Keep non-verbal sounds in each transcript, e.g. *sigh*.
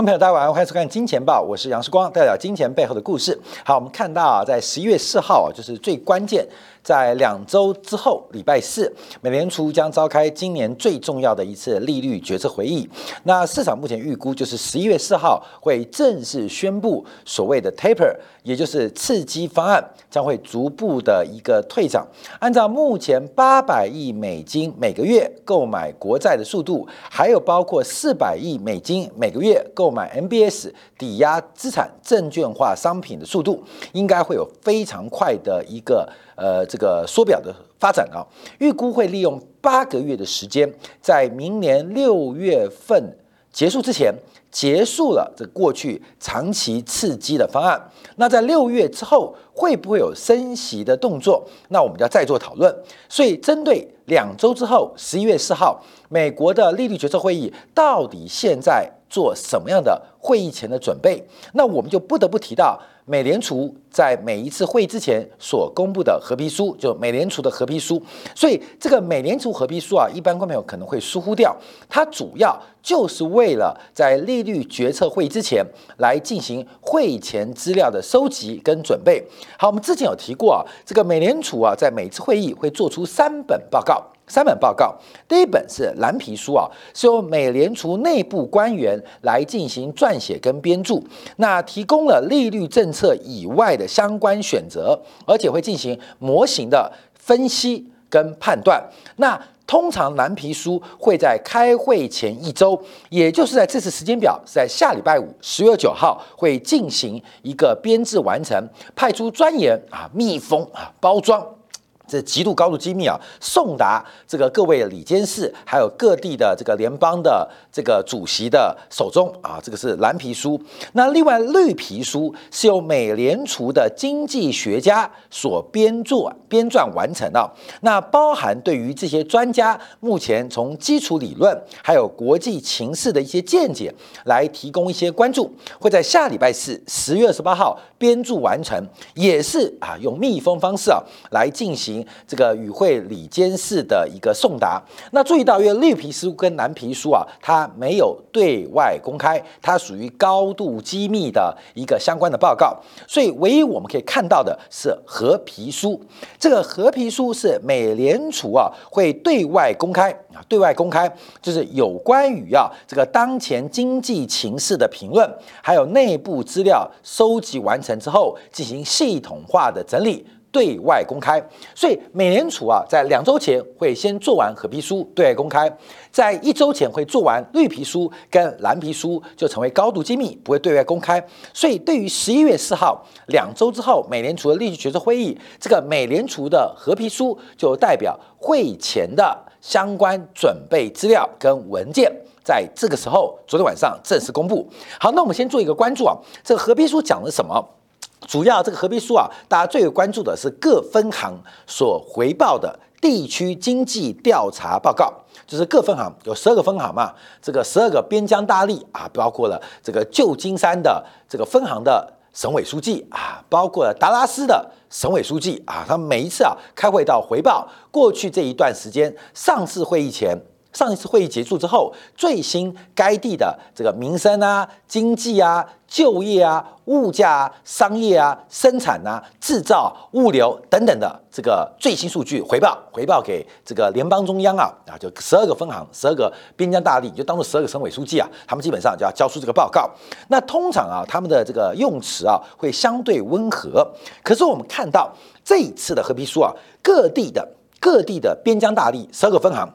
众朋友，大家晚上好，欢迎收看《金钱报》，我是杨世光，代表金钱背后的故事。好，我们看到啊，在十一月四号啊，就是最关键。在两周之后，礼拜四，美联储将召开今年最重要的一次利率决策会议。那市场目前预估就是十一月四号会正式宣布所谓的 taper，也就是刺激方案将会逐步的一个退场。按照目前八百亿美金每个月购买国债的速度，还有包括四百亿美金每个月购买 MBS 抵押资产证券化商品的速度，应该会有非常快的一个。呃，这个缩表的发展啊，预估会利用八个月的时间，在明年六月份结束之前，结束了这过去长期刺激的方案。那在六月之后，会不会有升息的动作？那我们要再做讨论。所以，针对两周之后，十一月四号，美国的利率决策会议，到底现在做什么样的会议前的准备？那我们就不得不提到。美联储在每一次会议之前所公布的合批书，就美联储的合批书。所以这个美联储合批书啊，一般观众朋友可能会疏忽掉。它主要就是为了在利率决策会议之前来进行会前资料的收集跟准备。好，我们之前有提过啊，这个美联储啊，在每次会议会做出三本报告。三本报告，第一本是蓝皮书啊，是由美联储内部官员来进行撰撰写跟编著，那提供了利率政策以外的相关选择，而且会进行模型的分析跟判断。那通常蓝皮书会在开会前一周，也就是在这次时间表是在下礼拜五十月九号会进行一个编制完成，派出专员啊密封啊包装。这极度高度机密啊，送达这个各位里监事，还有各地的这个联邦的这个主席的手中啊，这个是蓝皮书。那另外绿皮书是由美联储的经济学家所编作编撰完成的。那包含对于这些专家目前从基础理论还有国际情势的一些见解来提供一些关注，会在下礼拜四十月二十八号编著完成，也是啊用密封方式啊来进行。这个与会里监事的一个送达，那注意到，因为绿皮书跟蓝皮书啊，它没有对外公开，它属于高度机密的一个相关的报告，所以唯一我们可以看到的是合皮书。这个合皮书是美联储啊会对外公开啊，对外公开就是有关于啊这个当前经济情势的评论，还有内部资料收集完成之后进行系统化的整理。对外公开，所以美联储啊，在两周前会先做完褐皮书对外公开，在一周前会做完绿皮书跟蓝皮书，就成为高度机密，不会对外公开。所以对于十一月四号两周之后美联储的利率决策会议，这个美联储的褐皮书就代表会前的相关准备资料跟文件，在这个时候昨天晚上正式公布。好，那我们先做一个关注啊，这个合皮书讲了什么？主要这个合并书啊，大家最有关注的是各分行所回报的地区经济调查报告，就是各分行有十二个分行嘛，这个十二个边疆大吏啊，包括了这个旧金山的这个分行的省委书记啊，包括达拉斯的省委书记啊，他们每一次啊开会到回报过去这一段时间，上次会议前。上一次会议结束之后，最新该地的这个民生啊、经济啊、就业啊、物价啊、商业啊、生产啊、制造、物流等等的这个最新数据回报，回报给这个联邦中央啊啊，就十二个分行、十二个边疆大吏，就当做十二个省委书记啊，他们基本上就要交出这个报告。那通常啊，他们的这个用词啊会相对温和，可是我们看到这一次的合批书啊，各地的各地的边疆大吏，十二个分行。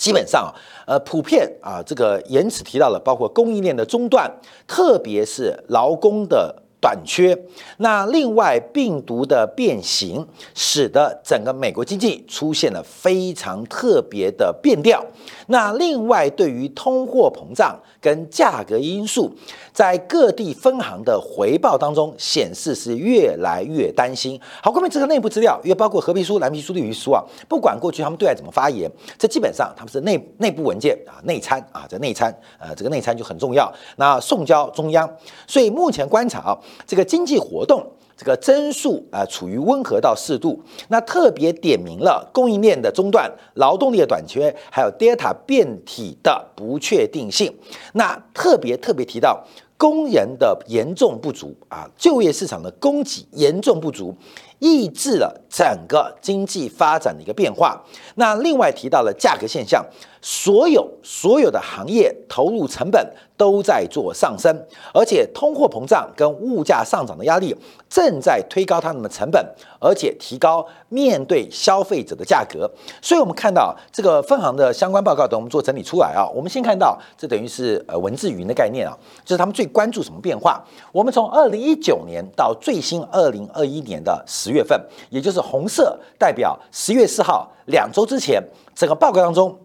基本上，呃，普遍啊，这个言辞提到了，包括供应链的中断，特别是劳工的短缺。那另外，病毒的变形，使得整个美国经济出现了非常特别的变调。那另外，对于通货膨胀跟价格因素，在各地分行的回报当中显示是越来越担心。好，后面这个内部资料，因为包括合皮书、蓝皮书、绿皮书啊，不管过去他们对外怎么发言，这基本上他们是内内部文件啊，内参啊，这内参，呃，这个内参就很重要。那送交中央，所以目前观察啊，这个经济活动。这个增速啊处于温和到适度。那特别点明了供应链的中断、劳动力的短缺，还有 Delta 变体的不确定性。那特别特别提到工人的严重不足啊，就业市场的供给严重不足。抑制了整个经济发展的一个变化。那另外提到了价格现象，所有所有的行业投入成本都在做上升，而且通货膨胀跟物价上涨的压力正在推高他们的成本，而且提高面对消费者的价格。所以，我们看到这个分行的相关报告等我们做整理出来啊。我们先看到这等于是呃文字云的概念啊，就是他们最关注什么变化。我们从二零一九年到最新二零二一年的十。十月份，也就是红色代表十月四号两周之前，整个报告当中，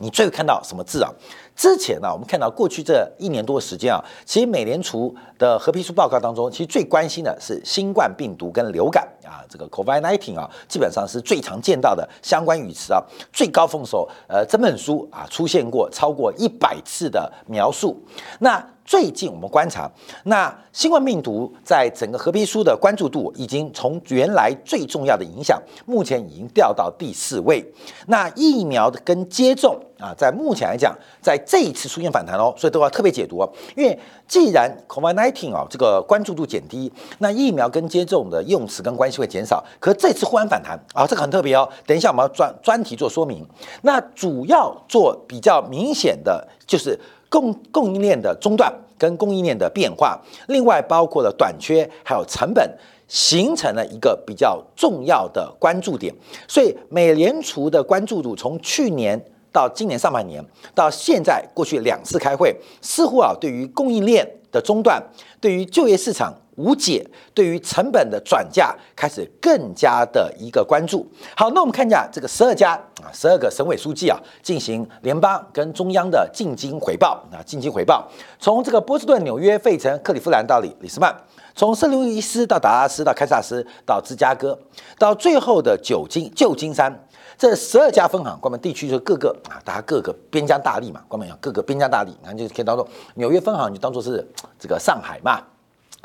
你最会看到什么字啊？之前呢，我们看到过去这一年多的时间啊，其实美联储的合批书报告当中，其实最关心的是新冠病毒跟流感啊，这个 COVID-19 啊，基本上是最常见到的相关语词啊。最高峰时候，呃，这本书啊出现过超过一百次的描述。那最近我们观察，那新冠病毒在整个合皮书的关注度已经从原来最重要的影响，目前已经掉到第四位。那疫苗的跟接种啊，在目前来讲，在这一次出现反弹哦，所以都要特别解读哦。因为既然 COVID-19 啊这个关注度减低，那疫苗跟接种的用词跟关系会减少。可这次忽然反弹啊，这个很特别哦。等一下我们要专专题做说明。那主要做比较明显的就是。供供应链的中断跟供应链的变化，另外包括了短缺，还有成本，形成了一个比较重要的关注点。所以，美联储的关注度从去年到今年上半年到现在过去两次开会，似乎啊，对于供应链的中断，对于就业市场。无解，对于成本的转嫁开始更加的一个关注。好，那我们看一下这个十二家啊，十二个省委书记啊，进行联邦跟中央的进京回报啊，进京回报。从这个波士顿、纽约、费城、克利夫兰到里里斯曼，从圣路易斯到达拉斯到堪萨斯到芝加哥，到最后的九金旧金山，这十二家分行，关门地区就各个啊，大家各个边疆大吏嘛，关门要各个边疆大吏，然后就可以当做纽约分行，就当做是这个上海嘛。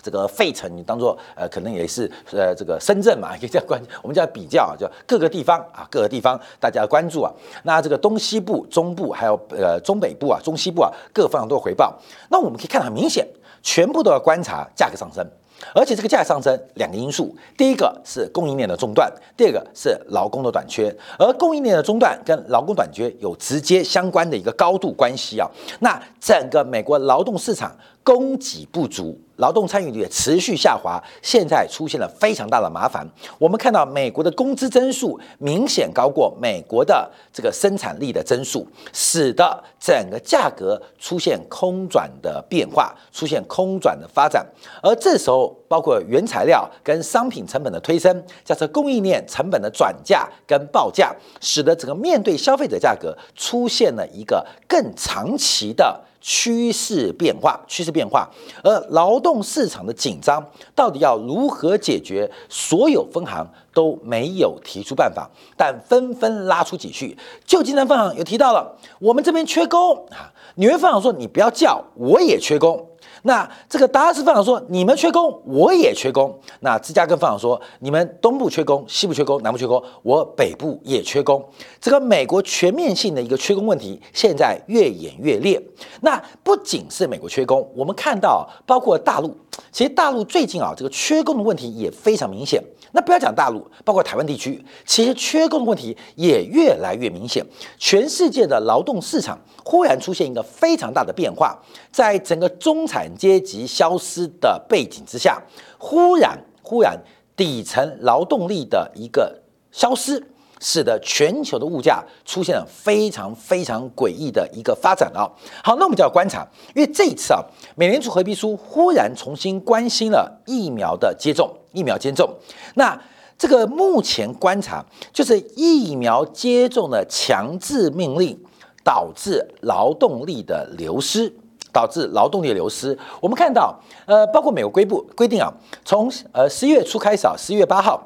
这个费城，你当做呃，可能也是呃，这个深圳嘛，*laughs* 也叫关，我们叫比较啊，叫各个地方啊，各个地方大家关注啊。那这个东西部、中部还有呃中北部啊、中西部啊，各方都有回报。那我们可以看到很明显，全部都要观察价格上升，而且这个价格上升两个因素，第一个是供应链的中断，第二个是劳工的短缺。而供应链的中断跟劳工短缺有直接相关的一个高度关系啊。那整个美国劳动市场供给不足。劳动参与率持续下滑，现在出现了非常大的麻烦。我们看到美国的工资增速明显高过美国的这个生产力的增速，使得整个价格出现空转的变化，出现空转的发展。而这时候，包括原材料跟商品成本的推升，加上供应链成本的转嫁跟报价，使得整个面对消费者价格出现了一个更长期的。趋势变化，趋势变化，而劳动市场的紧张到底要如何解决？所有分行都没有提出办法，但纷纷拉出几句。旧金山分行有提到了，我们这边缺工啊。纽约分行说，你不要叫，我也缺工。那这个达拉斯分行说，你们缺工，我也缺工。那芝加哥分行说，你们东部缺工，西部缺工，南部缺工，我北部也缺工。这个美国全面性的一个缺工问题，现在越演越烈。那不仅是美国缺工，我们看到包括大陆，其实大陆最近啊，这个缺工的问题也非常明显。那不要讲大陆，包括台湾地区，其实缺工的问题也越来越明显。全世界的劳动市场忽然出现一个非常大的变化，在整个中产。阶级消失的背景之下，忽然忽然底层劳动力的一个消失，使得全球的物价出现了非常非常诡异的一个发展啊！好，那我们就要观察，因为这一次啊，美联储回避书忽然重新关心了疫苗的接种，疫苗接种。那这个目前观察就是疫苗接种的强制命令导致劳动力的流失。导致劳动力流失。我们看到，呃，包括美国规部规定啊，从呃十一月初开始啊，十一月八号，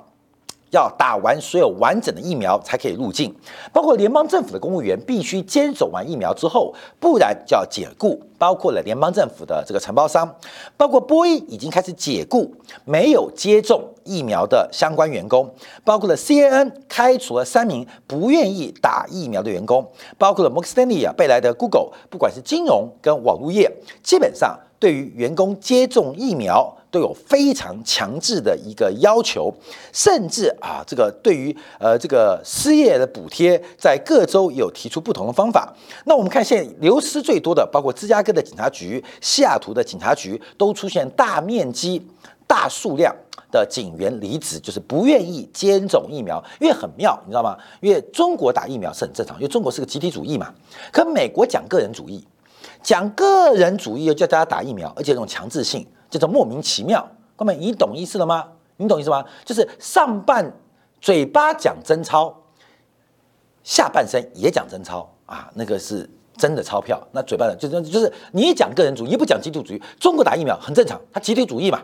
要打完所有完整的疫苗才可以入境，包括联邦政府的公务员必须接种完疫苗之后，不然就要解雇。包括了联邦政府的这个承包商，包括波音已经开始解雇没有接种疫苗的相关员工，包括了 CNN 开除了三名不愿意打疫苗的员工，包括了摩根斯丹利啊、贝莱德、Google，不管是金融跟网络业，基本上对于员工接种疫苗。都有非常强制的一个要求，甚至啊，这个对于呃这个失业的补贴，在各州有提出不同的方法。那我们看现在流失最多的，包括芝加哥的警察局、西雅图的警察局，都出现大面积、大数量的警员离职，就是不愿意接种疫苗。因为很妙，你知道吗？因为中国打疫苗是很正常，因为中国是个集体主义嘛。可美国讲个人主义，讲个人主义又叫大家打疫苗，而且这种强制性。叫做莫名其妙，哥们，你懂意思了吗？你懂意思吗？就是上半嘴巴讲真钞，下半身也讲真钞啊，那个是真的钞票。那嘴巴呢就是就是你讲个人主义，不讲集体主义。中国打疫苗很正常，它集体主义嘛。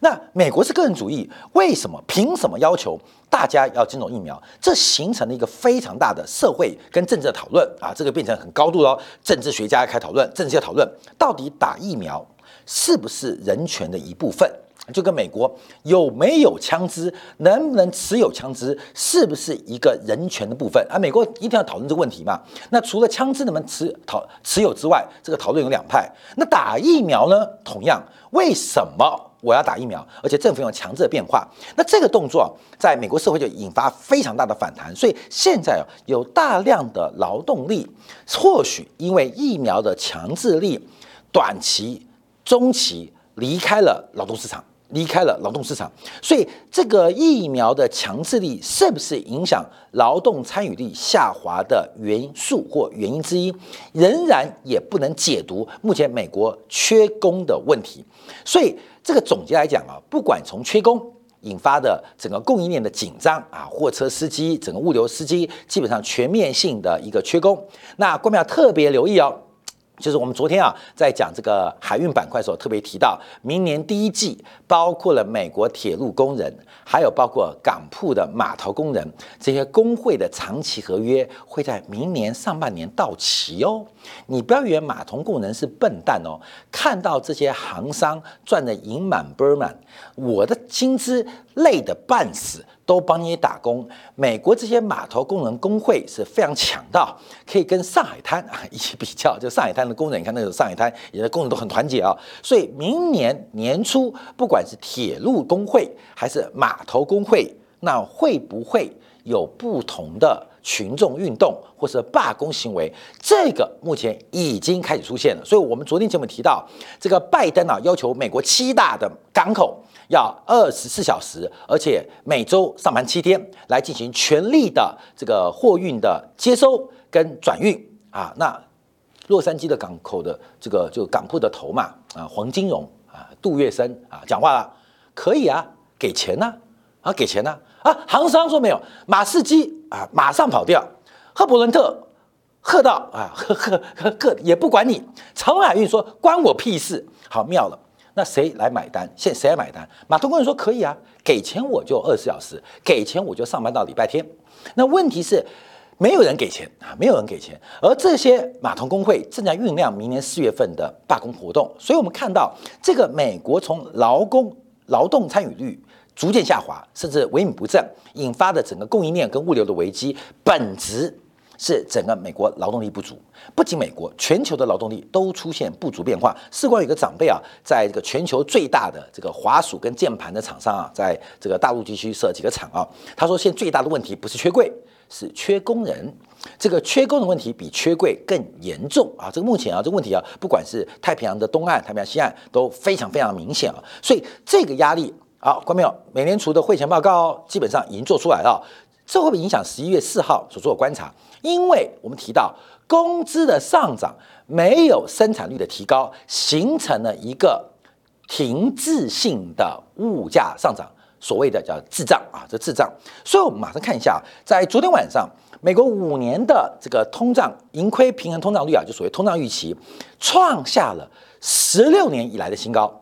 那美国是个人主义，为什么？凭什么要求大家要接种疫苗？这形成了一个非常大的社会跟政治的讨论啊，这个变成很高度喽。政治学家开讨论，政治家讨论到底打疫苗。是不是人权的一部分？就跟美国有没有枪支，能不能持有枪支，是不是一个人权的部分？而美国一定要讨论这个问题嘛？那除了枪支能不能持讨持有之外，这个讨论有两派。那打疫苗呢？同样，为什么我要打疫苗？而且政府用强制的变化，那这个动作在美国社会就引发非常大的反弹。所以现在，有大量的劳动力，或许因为疫苗的强制力，短期。中期离开了劳动市场，离开了劳动市场，所以这个疫苗的强制力是不是影响劳动参与率下滑的元素或原因之一，仍然也不能解读目前美国缺工的问题。所以这个总结来讲啊，不管从缺工引发的整个供应链的紧张啊，货车司机、整个物流司机基本上全面性的一个缺工，那官们要特别留意哦。就是我们昨天啊，在讲这个海运板块的时候，特别提到，明年第一季包括了美国铁路工人，还有包括港铺的码头工人，这些工会的长期合约会在明年上半年到期哦。你不要以为码头工人是笨蛋哦，看到这些行商赚的盈满钵满，我的薪资累得半死。都帮你打工。美国这些码头工人工会是非常强的，可以跟上海滩啊 *laughs* 一起比较。就上海滩的工人，你看那个上海滩，也的工人都很团结啊。所以明年年初，不管是铁路工会还是码头工会，那会不会有不同的群众运动或者罢工行为？这个目前已经开始出现了。所以我们昨天节目提到，这个拜登啊要求美国七大的港口。要二十四小时，而且每周上班七天，来进行全力的这个货运的接收跟转运啊。那洛杉矶的港口的这个就港铺的头嘛啊，黄金荣啊，杜月笙啊，讲话了，可以啊，给钱呢啊，给钱呢啊。航商说没有，马士基啊，马上跑掉，赫伯伦特喝到啊，喝喝喝喝也不管你，长海运说关我屁事，好妙了。那谁来买单？现谁来买单？码头工人说可以啊，给钱我就二十四小时，给钱我就上班到礼拜天。那问题是没有人给钱啊，没有人给钱。而这些码头工会正在酝酿明年四月份的罢工活动，所以我们看到这个美国从劳工劳动参与率逐渐下滑，甚至萎靡不振，引发的整个供应链跟物流的危机，本质。是整个美国劳动力不足，不仅美国，全球的劳动力都出现不足变化。事关有个长辈啊，在这个全球最大的这个滑鼠跟键盘的厂商啊，在这个大陆地区设几个厂啊，他说现在最大的问题不是缺柜，是缺工人。这个缺工的问题比缺柜更严重啊！这个目前啊，这个问题啊，不管是太平洋的东岸、太平洋西岸都非常非常明显啊。所以这个压力啊，关没有？美联储的会前报告基本上已经做出来了。这会不会影响十一月四号所做的观察？因为我们提到工资的上涨没有生产率的提高，形成了一个停滞性的物价上涨，所谓的叫滞胀啊，这滞胀。所以我们马上看一下，在昨天晚上，美国五年的这个通胀盈亏平衡通胀率啊，就所谓通胀预期，创下了十六年以来的新高。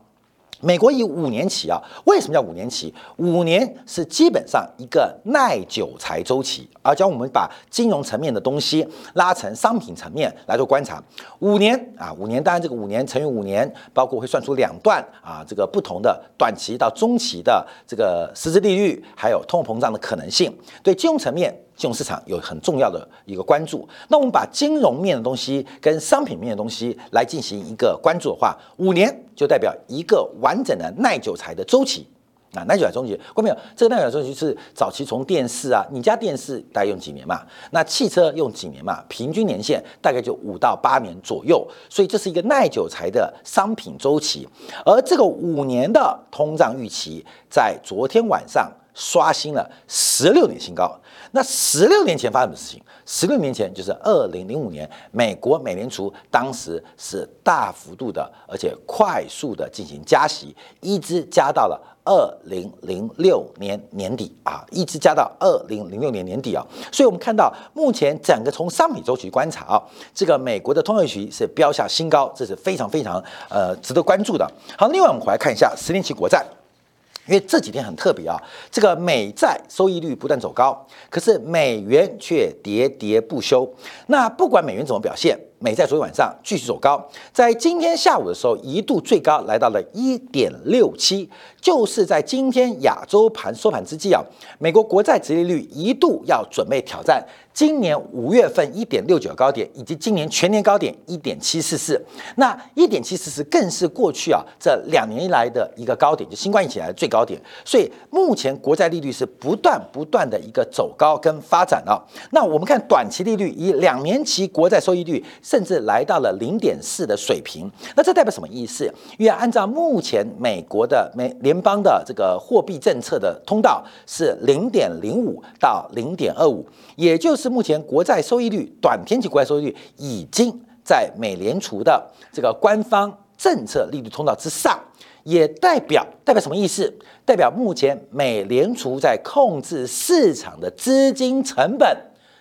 美国以五年期啊，为什么叫五年期？五年是基本上一个耐久材周期，而将我们把金融层面的东西拉成商品层面来做观察。五年啊，五年，当然这个五年乘以五年，包括会算出两段啊，这个不同的短期到中期的这个实质利率，还有通货膨胀的可能性，对金融层面。金融市场有很重要的一个关注，那我们把金融面的东西跟商品面的东西来进行一个关注的话，五年就代表一个完整的耐久材的周期啊，耐久材周期，过没有？这个耐久材周期是早期从电视啊，你家电视大概用几年嘛？那汽车用几年嘛？平均年限大概就五到八年左右，所以这是一个耐久材的商品周期，而这个五年的通胀预期在昨天晚上。刷新了十六年新高。那十六年前发生的事情，十六年前就是二零零五年，美国美联储当时是大幅度的，而且快速的进行加息，一直加到了二零零六年年底啊，一直加到二零零六年年底啊。所以我们看到，目前整个从商品周期观察啊，这个美国的通胀预期是飙下新高，这是非常非常呃值得关注的。好，另外我们回来看一下十年期国债。因为这几天很特别啊，这个美债收益率不断走高，可是美元却喋喋不休。那不管美元怎么表现，美债昨天晚上继续走高，在今天下午的时候一度最高来到了一点六七，就是在今天亚洲盘收盘之际啊，美国国债殖利率一度要准备挑战。今年五月份一点六九高点，以及今年全年高点一点七四四，那一点七四四更是过去啊这两年以来的一个高点，就新冠疫情来的最高点。所以目前国债利率是不断不断的一个走高跟发展啊。那我们看短期利率，以两年期国债收益率甚至来到了零点四的水平。那这代表什么意思？因为按照目前美国的美联邦的这个货币政策的通道是零点零五到零点二五，也就是。目前国债收益率、短天期国债收益率已经在美联储的这个官方政策利率通道之上，也代表代表什么意思？代表目前美联储在控制市场的资金成本，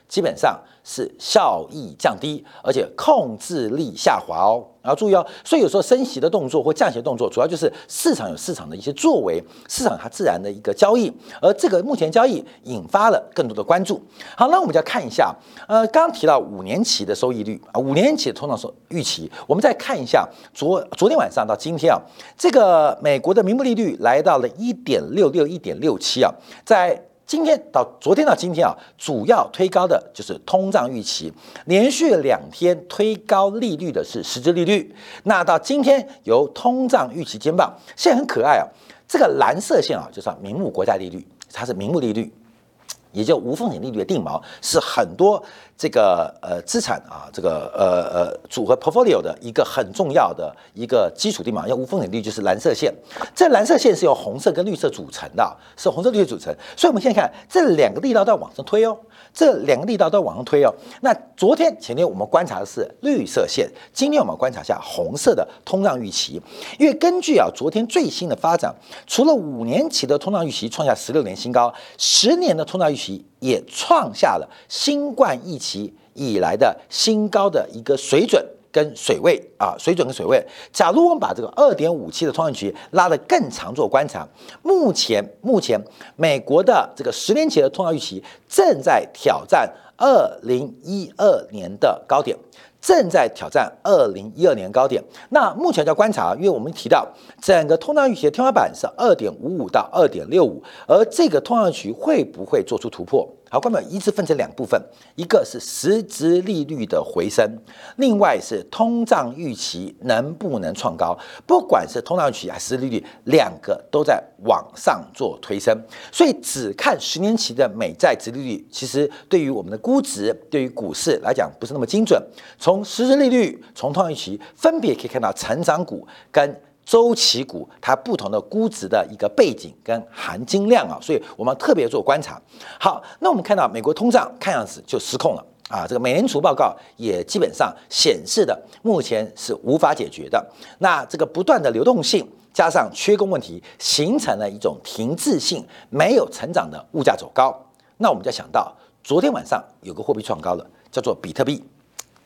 基本上。是效益降低，而且控制力下滑哦。然后注意哦，所以有时候升息的动作或降息的动作，主要就是市场有市场的一些作为，市场它自然的一个交易。而这个目前交易引发了更多的关注。好，那我们就要看一下，呃，刚刚提到五年期的收益率啊，五年期的通胀收预期，我们再看一下昨昨天晚上到今天啊，这个美国的名目利率来到了一点六六、一点六七啊，在。今天到昨天到今天啊，主要推高的就是通胀预期，连续两天推高利率的是实质利率。那到今天由通胀预期肩膀，现在很可爱啊，这个蓝色线啊就是名目国债利率，它是名目利率。也就无风险利率的定锚是很多这个呃资产啊这个呃呃组合 portfolio 的一个很重要的一个基础定锚，要无风险利率就是蓝色线，这蓝色线是由红色跟绿色组成的，是红色绿色组成，所以我们现在看这两个力道在往上推哦。这两个力道都往上推哦。那昨天、前天我们观察的是绿色线，今天我们观察一下红色的通胀预期。因为根据啊昨天最新的发展，除了五年期的通胀预期创下十六年新高，十年的通胀预期也创下了新冠疫情以来的新高的一个水准。跟水位啊，水准跟水位。假如我们把这个二点五七的通胀期拉得更长做观察，目前目前美国的这个十年期的通胀预期正在挑战二零一二年的高点，正在挑战二零一二年高点。那目前叫观察，因为我们提到整个通胀预期的天花板是二点五五到二点六五，而这个通胀预期会不会做出突破？好，关本一次分成两部分，一个是实质利率的回升，另外是通胀预期能不能创高。不管是通胀预期还是实质利率，两个都在往上做推升。所以只看十年期的美债殖利率，其实对于我们的估值，对于股市来讲不是那么精准。从实质利率，从通胀预期，分别可以看到成长股跟。周期股它不同的估值的一个背景跟含金量啊，所以我们特别做观察。好，那我们看到美国通胀看样子就失控了啊，这个美联储报告也基本上显示的目前是无法解决的。那这个不断的流动性加上缺工问题，形成了一种停滞性没有成长的物价走高。那我们就想到昨天晚上有个货币创高了，叫做比特币。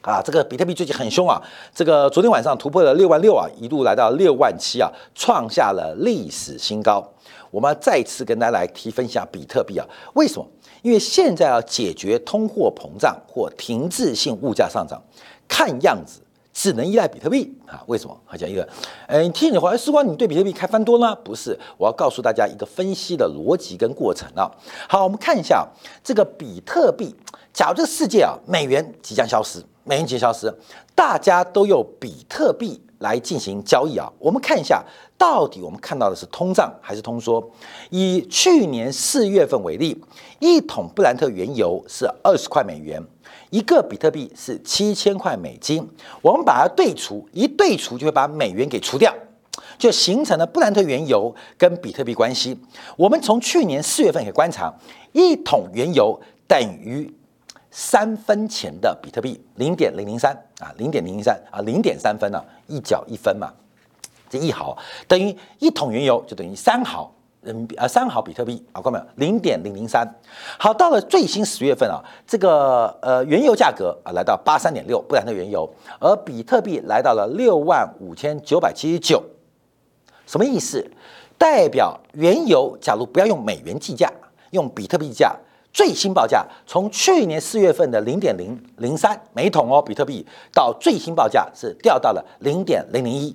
啊，这个比特币最近很凶啊，这个昨天晚上突破了六万六啊，一度来到六万七啊，创下了历史新高。我们再次跟大家来提分享比特币啊，为什么？因为现在要解决通货膨胀或停滞性物价上涨，看样子只能依赖比特币啊？为什么？好讲一个，嗯，听你话，时光你对比特币开翻多呢？不是，我要告诉大家一个分析的逻辑跟过程啊。好，我们看一下这个比特币，假如这个世界啊，美元即将消失。美元即消失，大家都用比特币来进行交易啊。我们看一下，到底我们看到的是通胀还是通缩？以去年四月份为例，一桶布兰特原油是二十块美元，一个比特币是七千块美金。我们把它对除，一对除就会把美元给除掉，就形成了布兰特原油跟比特币关系。我们从去年四月份可以观察，一桶原油等于。三分钱的比特币零点零零三啊，零点零零三啊，零点三分呢，一角一分嘛，这一毫等于一桶原油就等于三毫人民币啊，三毫比特币啊，看到没有？零点零零三。好，到了最新十月份啊，这个呃原油价格啊来到八三点六，布兰特原油，而比特币来到了六万五千九百七十九，什么意思？代表原油假如不要用美元计价，用比特币计价。最新报价从去年四月份的零点零零三每桶哦，比特币到最新报价是掉到了零点零零一，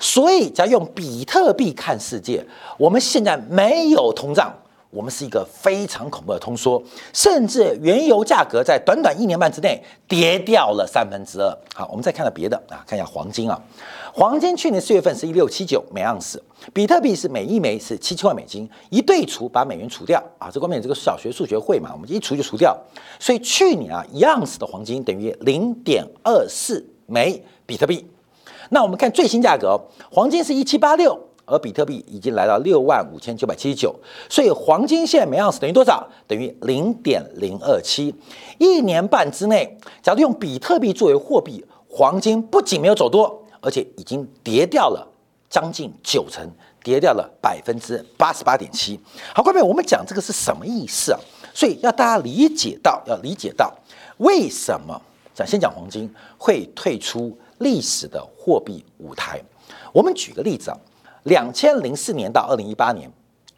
所以只要用比特币看世界，我们现在没有通胀，我们是一个非常恐怖的通缩，甚至原油价格在短短一年半之内跌掉了三分之二。好，我们再看到别的啊，看一下黄金啊。黄金去年四月份是一六七九每盎司，比特币是每一枚是七千万美金，一对除把美元除掉啊，这方面这个小学数学会嘛，我们一除就除掉，所以去年啊一盎司的黄金等于零点二四枚比特币。那我们看最新价格，黄金是一七八六，而比特币已经来到六万五千九百七十九，所以黄金现在每盎司等于多少？等于零点零二七。一年半之内，假如用比特币作为货币，黄金不仅没有走多。而且已经跌掉了将近九成，跌掉了百分之八十八点七。好，各位，我们讲这个是什么意思啊？所以要大家理解到，要理解到为什么讲先讲黄金会退出历史的货币舞台。我们举个例子啊，两千零四年到二零一八年，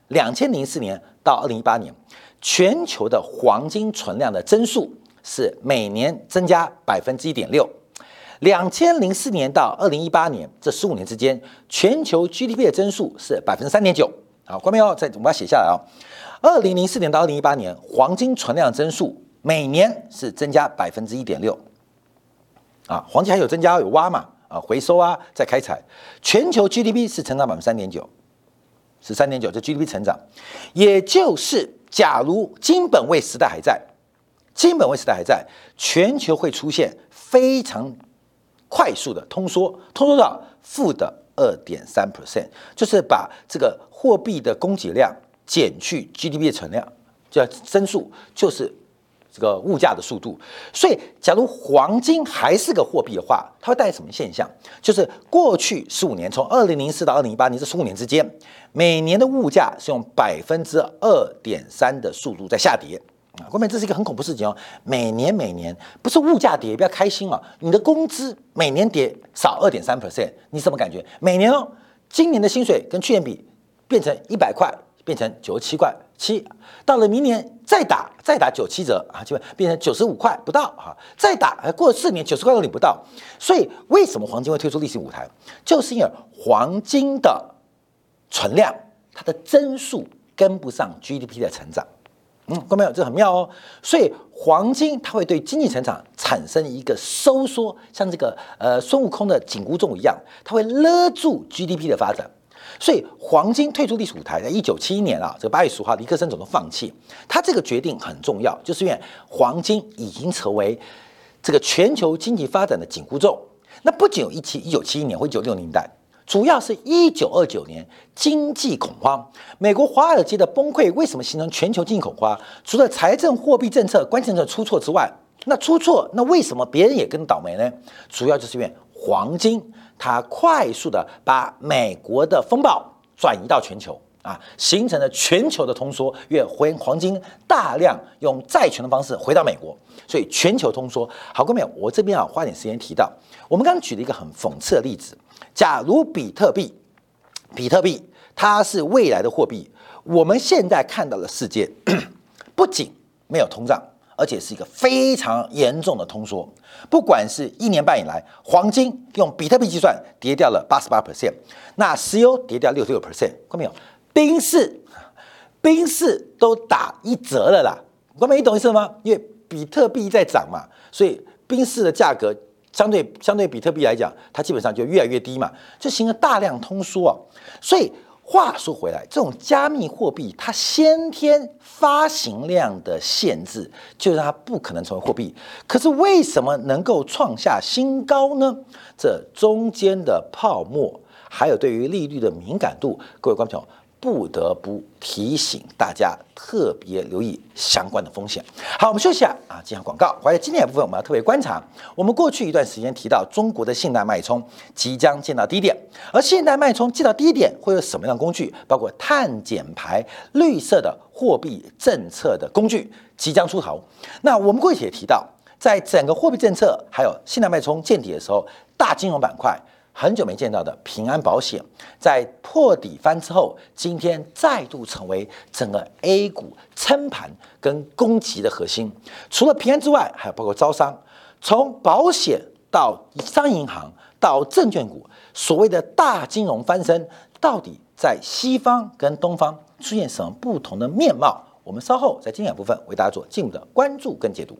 两千零四年到二零一八年，全球的黄金存量的增速是每年增加百分之一点六。两千零四年到二零一八年这十五年之间，全球 GDP 的增速是百分之三点九。好，关没有？在我们要写下来啊。二零零四年到二零一八年，黄金存量增速每年是增加百分之一点六。啊，黄金还有增加有挖嘛？啊，回收啊，再开采。全球 GDP 是成长百分之三点九，十三点九，这 GDP 成长。也就是，假如金本位时代还在，金本位时代还在，全球会出现非常。快速的通缩，通缩到负的二点三 percent，就是把这个货币的供给量减去 GDP 的存量，叫增速，就是这个物价的速度。所以，假如黄金还是个货币的话，它会带来什么现象？就是过去十五年，从二零零四到二零一八年这十五年之间，每年的物价是用百分之二点三的速度在下跌。啊，后面这是一个很恐怖事情哦。每年每年不是物价跌，不要开心啊。你的工资每年跌少二点三 percent，你什么感觉？每年哦，今年的薪水跟去年比变成一百块，变成九十七块七。到了明年再打再打九七折啊，就变成九十五块不到啊。再打过了四年九十块都领不到。所以为什么黄金会退出历史舞台？就是因为黄金的存量它的增速跟不上 GDP 的成长。嗯，看到没有？这很妙哦。所以黄金它会对经济成长产生一个收缩，像这个呃孙悟空的紧箍咒一样，它会勒住 GDP 的发展。所以黄金退出历史舞台，在一九七一年啊，这个八月十五号，尼克森总统放弃，他这个决定很重要，就是因为黄金已经成为这个全球经济发展的紧箍咒。那不仅有一七一九七一年或一九六零年代。主要是一九二九年经济恐慌，美国华尔街的崩溃，为什么形成全球经济恐慌？除了财政货币政策关键的出错之外，那出错，那为什么别人也跟倒霉呢？主要就是因为黄金它快速的把美国的风暴转移到全球，啊，形成了全球的通缩，越回黄金大量用债权的方式回到美国，所以全球通缩。好，各位朋友，我这边啊花点时间提到，我们刚举了一个很讽刺的例子，假如比特币，比特币它是未来的货币，我们现在看到的世界 *clears throat* 不仅没有通胀。而且是一个非常严重的通缩，不管是一年半以来，黄金用比特币计算跌掉了八十八 percent，那石油跌掉六十六 percent，看到没有？冰室，冰室都打一折了啦，关美，你懂意思吗？因为比特币在涨嘛，所以冰室的价格相对相对比特币来讲，它基本上就越来越低嘛，就形成大量通缩啊，所以。话说回来，这种加密货币它先天发行量的限制，就让它不可能成为货币。可是为什么能够创下新高呢？这中间的泡沫，还有对于利率的敏感度，各位观众朋友。不得不提醒大家特别留意相关的风险。好，我们休息一下啊，进行广告。或者今天的部分，我们要特别观察。我们过去一段时间提到中国的信贷脉冲即将见到低点，而信贷脉冲见到低点会有什么样的工具？包括碳减排、绿色的货币政策的工具即将出头。那我们过去也提到，在整个货币政策还有信贷脉冲见底的时候，大金融板块。很久没见到的平安保险，在破底翻之后，今天再度成为整个 A 股撑盘跟攻击的核心。除了平安之外，还有包括招商，从保险到商业银行到证券股，所谓的大金融翻身，到底在西方跟东方出现什么不同的面貌？我们稍后在精讲部分为大家做进一步的关注跟解读。